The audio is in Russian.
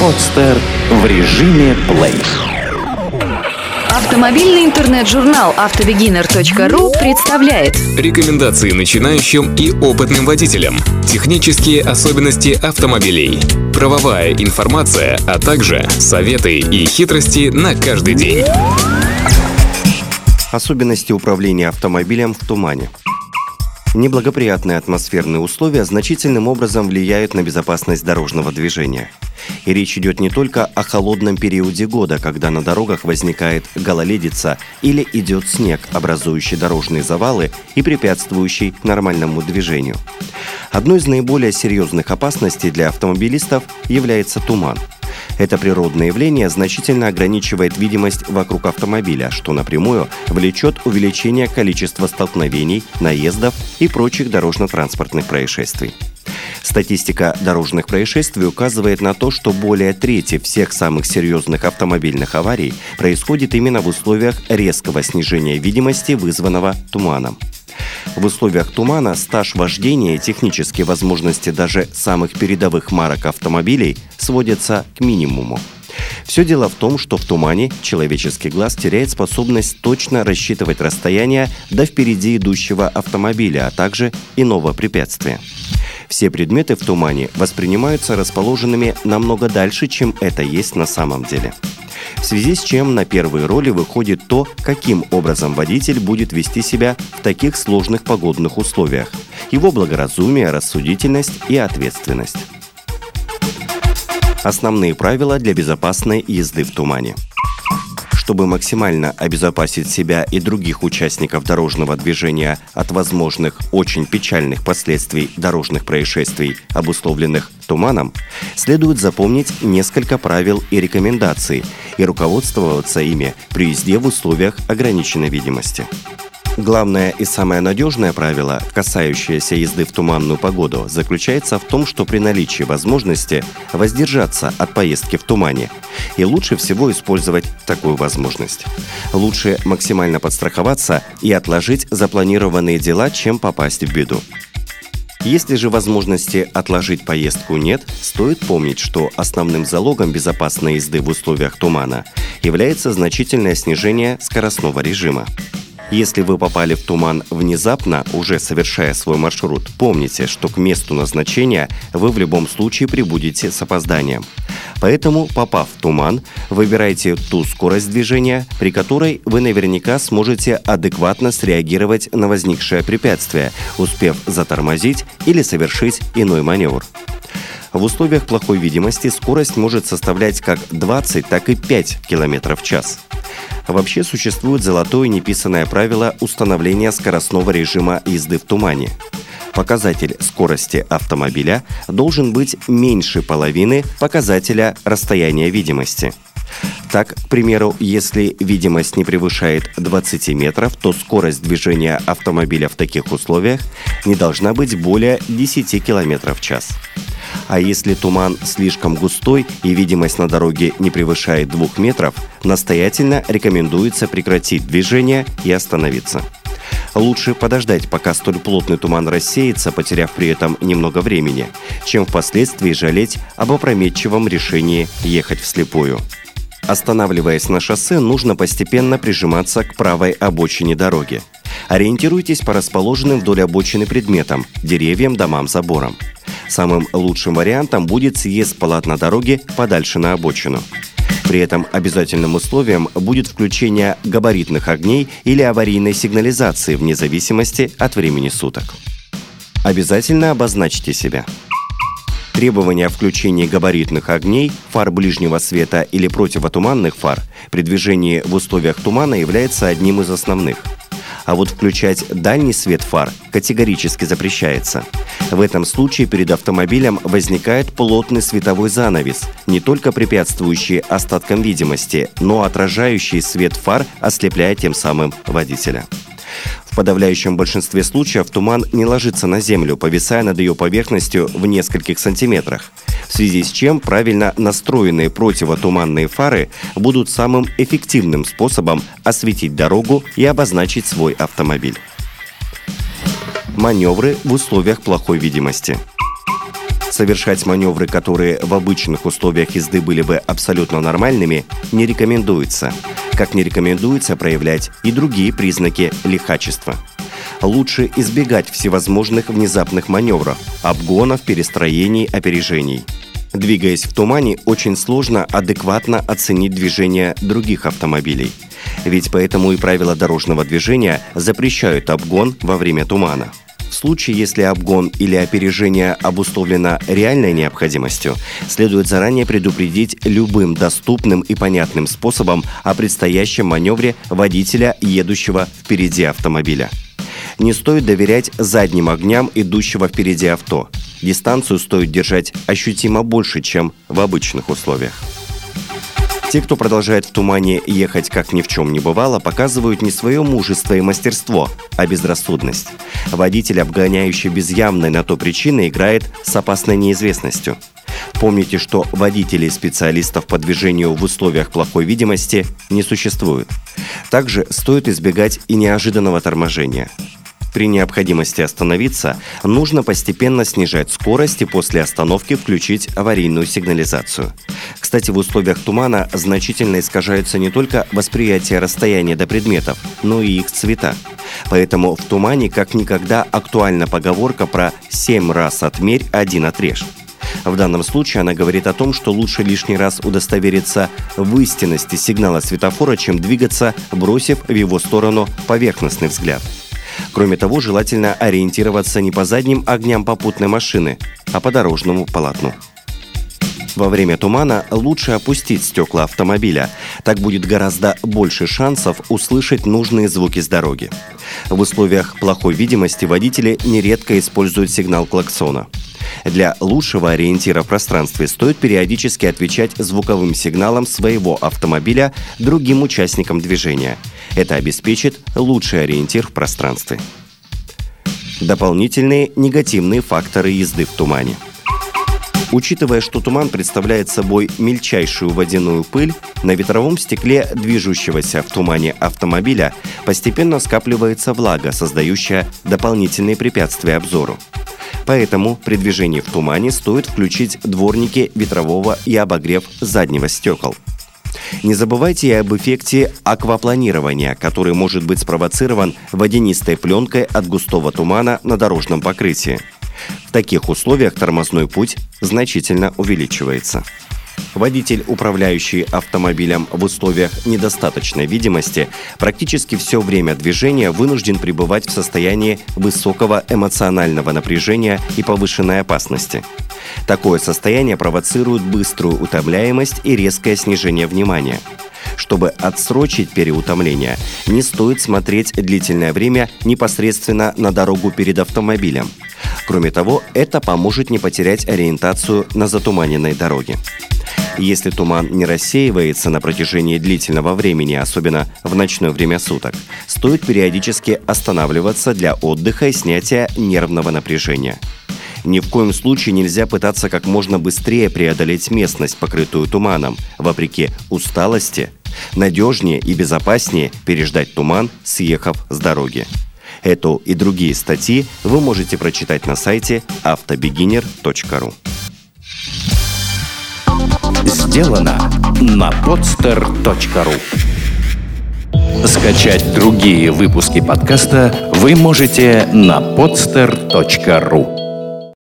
Подстер в режиме плей. Автомобильный интернет-журнал автобегинер.ру представляет Рекомендации начинающим и опытным водителям. Технические особенности автомобилей. Правовая информация, а также советы и хитрости на каждый день. Особенности управления автомобилем в тумане. Неблагоприятные атмосферные условия значительным образом влияют на безопасность дорожного движения. И речь идет не только о холодном периоде года, когда на дорогах возникает гололедица или идет снег, образующий дорожные завалы и препятствующий нормальному движению. Одной из наиболее серьезных опасностей для автомобилистов является туман – это природное явление значительно ограничивает видимость вокруг автомобиля, что напрямую влечет увеличение количества столкновений, наездов и прочих дорожно-транспортных происшествий. Статистика дорожных происшествий указывает на то, что более трети всех самых серьезных автомобильных аварий происходит именно в условиях резкого снижения видимости, вызванного туманом. В условиях тумана стаж вождения и технические возможности даже самых передовых марок автомобилей сводятся к минимуму. Все дело в том, что в тумане человеческий глаз теряет способность точно рассчитывать расстояние до впереди идущего автомобиля, а также иного препятствия. Все предметы в тумане воспринимаются расположенными намного дальше, чем это есть на самом деле в связи с чем на первые роли выходит то, каким образом водитель будет вести себя в таких сложных погодных условиях, его благоразумие, рассудительность и ответственность. Основные правила для безопасной езды в тумане – чтобы максимально обезопасить себя и других участников дорожного движения от возможных очень печальных последствий дорожных происшествий, обусловленных туманом, следует запомнить несколько правил и рекомендаций и руководствоваться ими при езде в условиях ограниченной видимости. Главное и самое надежное правило, касающееся езды в туманную погоду, заключается в том, что при наличии возможности воздержаться от поездки в тумане. И лучше всего использовать такую возможность. Лучше максимально подстраховаться и отложить запланированные дела, чем попасть в беду. Если же возможности отложить поездку нет, стоит помнить, что основным залогом безопасной езды в условиях тумана является значительное снижение скоростного режима. Если вы попали в туман внезапно, уже совершая свой маршрут, помните, что к месту назначения вы в любом случае прибудете с опозданием. Поэтому, попав в туман, выбирайте ту скорость движения, при которой вы наверняка сможете адекватно среагировать на возникшее препятствие, успев затормозить или совершить иной маневр. В условиях плохой видимости скорость может составлять как 20, так и 5 км в час. Вообще существует золотое неписанное правило установления скоростного режима езды в тумане. Показатель скорости автомобиля должен быть меньше половины показателя расстояния видимости. Так, к примеру, если видимость не превышает 20 метров, то скорость движения автомобиля в таких условиях не должна быть более 10 км в час. А если туман слишком густой и видимость на дороге не превышает 2 метров, настоятельно рекомендуется прекратить движение и остановиться. Лучше подождать, пока столь плотный туман рассеется, потеряв при этом немного времени, чем впоследствии жалеть об опрометчивом решении ехать вслепую. Останавливаясь на шоссе, нужно постепенно прижиматься к правой обочине дороги. Ориентируйтесь по расположенным вдоль обочины предметам – деревьям, домам, заборам. Самым лучшим вариантом будет съезд с полотна дороги подальше на обочину. При этом обязательным условием будет включение габаритных огней или аварийной сигнализации вне зависимости от времени суток. Обязательно обозначьте себя. Требование о включении габаритных огней, фар ближнего света или противотуманных фар при движении в условиях тумана является одним из основных – а вот включать дальний свет фар категорически запрещается. В этом случае перед автомобилем возникает плотный световой занавес, не только препятствующий остаткам видимости, но отражающий свет фар, ослепляя тем самым водителя. В подавляющем большинстве случаев туман не ложится на землю, повисая над ее поверхностью в нескольких сантиметрах – в связи с чем правильно настроенные противотуманные фары будут самым эффективным способом осветить дорогу и обозначить свой автомобиль. Маневры в условиях плохой видимости. Совершать маневры, которые в обычных условиях езды были бы абсолютно нормальными, не рекомендуется. Как не рекомендуется проявлять и другие признаки лихачества. Лучше избегать всевозможных внезапных маневров, обгонов, перестроений, опережений. Двигаясь в тумане, очень сложно адекватно оценить движение других автомобилей. Ведь поэтому и правила дорожного движения запрещают обгон во время тумана. В случае, если обгон или опережение обусловлено реальной необходимостью, следует заранее предупредить любым доступным и понятным способом о предстоящем маневре водителя, едущего впереди автомобиля. Не стоит доверять задним огням идущего впереди авто. Дистанцию стоит держать ощутимо больше, чем в обычных условиях. Те, кто продолжает в тумане ехать как ни в чем не бывало, показывают не свое мужество и мастерство, а безрассудность. Водитель, обгоняющий без явной на то причины, играет с опасной неизвестностью. Помните, что водителей специалистов по движению в условиях плохой видимости не существует. Также стоит избегать и неожиданного торможения. При необходимости остановиться, нужно постепенно снижать скорость и после остановки включить аварийную сигнализацию. Кстати, в условиях тумана значительно искажаются не только восприятие расстояния до предметов, но и их цвета. Поэтому в тумане как никогда актуальна поговорка про «семь раз отмерь, один отрежь». В данном случае она говорит о том, что лучше лишний раз удостовериться в истинности сигнала светофора, чем двигаться, бросив в его сторону поверхностный взгляд. Кроме того, желательно ориентироваться не по задним огням попутной машины, а по дорожному полотну. Во время тумана лучше опустить стекла автомобиля. Так будет гораздо больше шансов услышать нужные звуки с дороги. В условиях плохой видимости водители нередко используют сигнал клаксона. Для лучшего ориентира в пространстве стоит периодически отвечать звуковым сигналом своего автомобиля другим участникам движения. Это обеспечит лучший ориентир в пространстве. Дополнительные негативные факторы езды в тумане – Учитывая, что туман представляет собой мельчайшую водяную пыль, на ветровом стекле движущегося в тумане автомобиля постепенно скапливается влага, создающая дополнительные препятствия обзору. Поэтому при движении в тумане стоит включить дворники ветрового и обогрев заднего стекол. Не забывайте и об эффекте аквапланирования, который может быть спровоцирован водянистой пленкой от густого тумана на дорожном покрытии – в таких условиях тормозной путь значительно увеличивается. Водитель, управляющий автомобилем в условиях недостаточной видимости, практически все время движения вынужден пребывать в состоянии высокого эмоционального напряжения и повышенной опасности. Такое состояние провоцирует быструю утомляемость и резкое снижение внимания. Чтобы отсрочить переутомление, не стоит смотреть длительное время непосредственно на дорогу перед автомобилем – Кроме того, это поможет не потерять ориентацию на затуманенной дороге. Если туман не рассеивается на протяжении длительного времени, особенно в ночное время суток, стоит периодически останавливаться для отдыха и снятия нервного напряжения. Ни в коем случае нельзя пытаться как можно быстрее преодолеть местность, покрытую туманом, вопреки усталости. Надежнее и безопаснее переждать туман, съехав с дороги. Эту и другие статьи вы можете прочитать на сайте автобегинер.ру. Сделано на podster.ru Скачать другие выпуски подкаста вы можете на podster.ru